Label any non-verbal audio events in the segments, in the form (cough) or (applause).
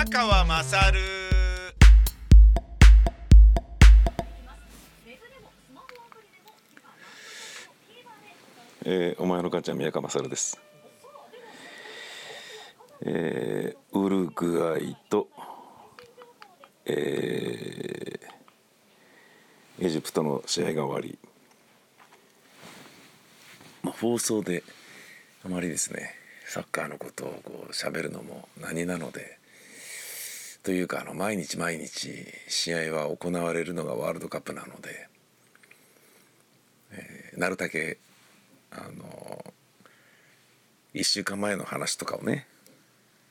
宮川勝。えー、お前の母ちゃん宮川勝です、えー、ウルグアイと、えー、エジプトの試合が終わり、まあ、放送であまりですねサッカーのことをこう喋るのも何なのでというかあの毎日毎日試合は行われるのがワールドカップなので、えー、なるだけあの1週間前の話とかをね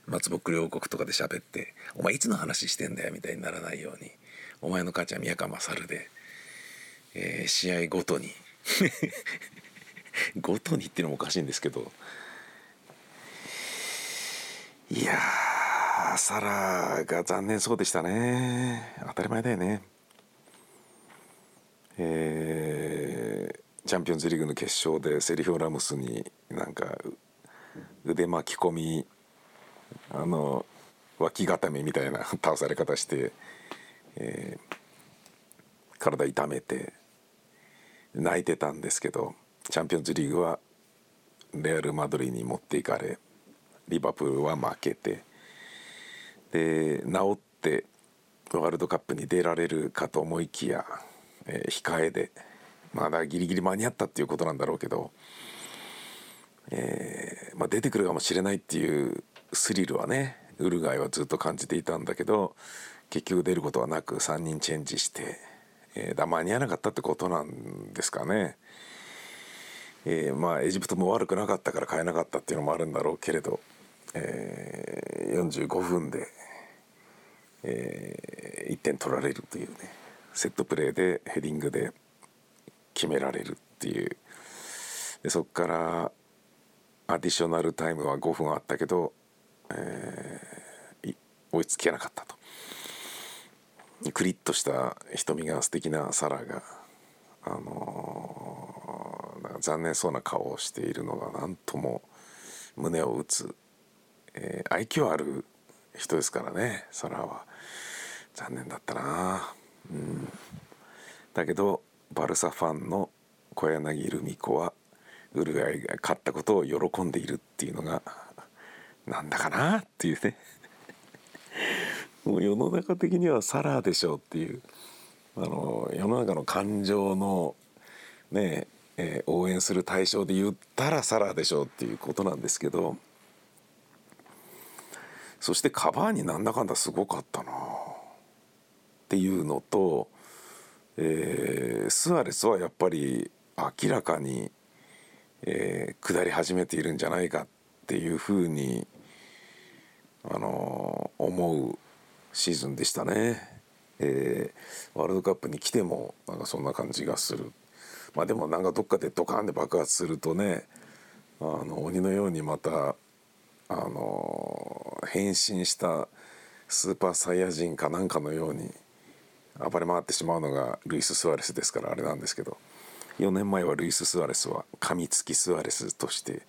松木両国とかで喋って「お前いつの話してんだよ」みたいにならないように「お前の母ちゃん宮川勝で、えー、試合ごとに (laughs) ごとにっていうのもおかしいんですけどいやサラが残念そうでしたね。当たり前だよね。えーチャンピオンズリーグの決勝でセリフ・ラムスになんか腕巻き込みあの脇固めみたいな (laughs) 倒され方して、えー、体痛めて泣いてたんですけどチャンピオンズリーグはレアル・マドリーに持っていかれリバプールは負けてで治ってワールドカップに出られるかと思いきや、えー、控えで。まだギリギリ間に合ったっていうことなんだろうけど、えー、まあ、出てくるかもしれないっていうスリルはねウルガイはずっと感じていたんだけど結局出ることはなく3人チェンジして、えー、だ間に合わなかったってことなんですかね。えー、まあエジプトも悪くなかったから変えなかったっていうのもあるんだろうけれど、えー、45分で、えー、1点取られるというねセットプレーでヘディングで決められるっていう。でそこからアディショナルタイムは5分あったけど、えー、追いつけなかったと。クリッとした瞳が素敵なサラが、あのー、残念そうな顔をしているのが何とも胸を打つ、えー、愛嬌ある人ですからねサラは。残念だったな。うん。だけどバルサファンの小柳ルミ子はウルグアイが勝ったことを喜んでいるっていうのがなんだかなっていうね。(laughs) もう世の中的にはサラーでしょうっていう。あの世の中の感情のねえー、応援する対象で言ったらサラーでしょうっていうことなんですけどそしてカバーになんだかんだすごかったな。っていうのとえー、スアレスはやっぱり明らかに、えー、下り始めているんじゃないかっていうふうに、あのー、思うシーズンでしたね、えー、ワールドカップに来てもなんかそんな感じがする。まあでもなんかどっかでドカンで爆発するとねあの鬼のようにまたあの変身したスーパーサイヤ人かなんかのように暴れ回ってしまうのがルイス・スアレスですからあれなんですけど4年前はルイス・スアレスは噛みつきスアレスとして、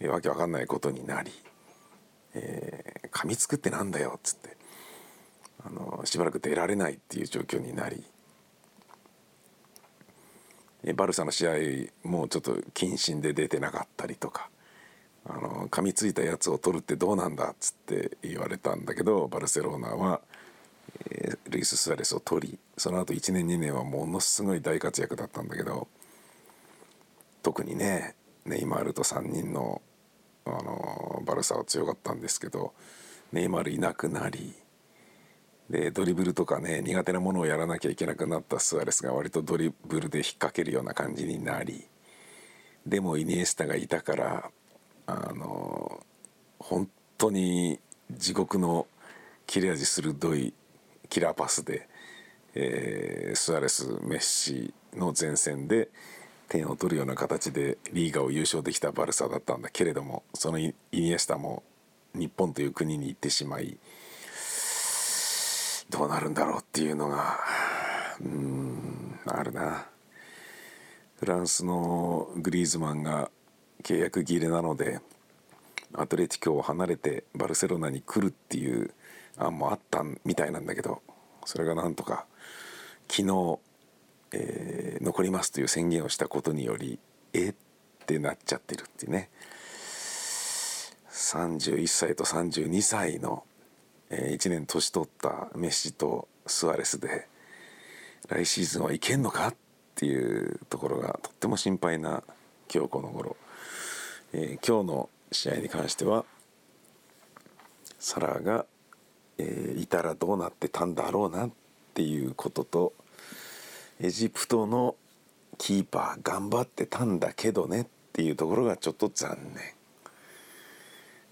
え、わけわかんないことになり、えー、噛みつくってなんだよっつってあのしばらく出られないっていう状況になり、え、バルサの試合もうちょっと謹慎で出てなかったりとか。あの噛みついたやつを取るってどうなんだっつって言われたんだけどバルセロナはえー、ルイス・スアレスを取りその後1年2年はものすごい大活躍だったんだけど特にねネイマールと3人の、あのバルサは強かったんですけどネイマールいなくなりでドリブルとかね苦手なものをやらなきゃいけなくなったスアレスが割とドリブルで引っ掛けるような感じになりでもイニエスタがいたからあの本当に地獄の切れ味鋭いキラーパスで、えー、スアレスメッシの前線で点を取るような形でリーガを優勝できたバルサだったんだけれどもそのイニエスタも日本という国に行ってしまいどうなるんだろうっていうのがうんあるな。フランスのグリーズマンが契約切れなのでアトレティコを離れてバルセロナに来るっていう案もあったみたいなんだけどそれがなんとか昨日、えー、残りますという宣言をしたことによりえ？ってなっちゃってるっていうね。31歳と32歳の、えー、1年年取ったメッシとスアレスで来シーズンはいけんのか？っていうところがとっても心配な今日この頃、えー、今日の試合に関してはサラーが、えー、いたらどうなってたんだろうなっていうこととエジプトのキーパー頑張ってたんだけどねっていうところがちょっと残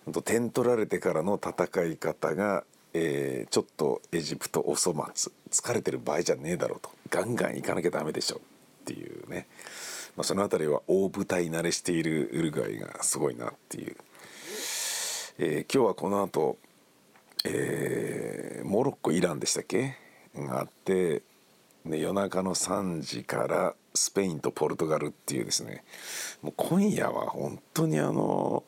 念。と点取られてからの戦い方が、えー、ちょっとエジプトお粗末疲れてる場合じゃねえだろうとガンガン行かなきゃダメでしょっていうね、まあ、その辺りは大舞台慣れしているウルグアイがすごいなっていう、えー、今日はこの後、えー、モロッコイランでしたっけ？があってで夜中の3時からスペインとポルトガルっていうですね。もう今夜は本当にあの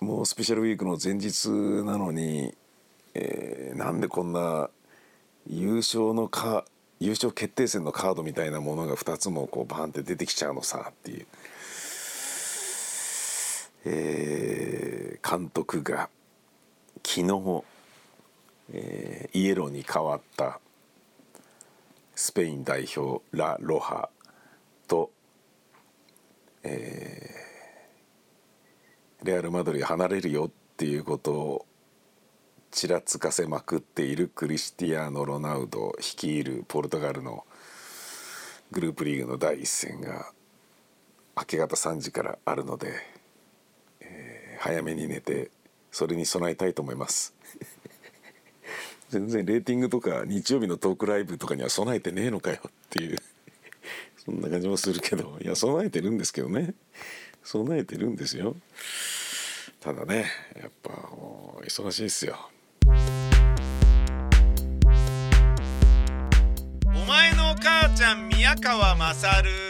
もうスペシャルウィークの前日なのに、えー、なんでこんな優勝のか優勝決定戦のカードみたいなものが2つもこうバーンって出てきちゃうのさっていう、えー、監督が昨日、えー、イエローに変わったスペイン代表ラ・ロハと、えー、レアル・マドリー離れるよっていうことをちらつかせまくっているクリスティアーノ・ロナウド率いるポルトガルのグループリーグの第一戦が明け方3時からあるので、えー、早めに寝てそれに備えたいと思います。(laughs) 全然レーティングとか日曜日のトークライブとかには備えてねえのかよっていう。(laughs) そんな感じもするけどいや備えてるんですけどね。備えてるんですよ。ただねやっぱ忙しいですよ。母ちゃん宮川勝。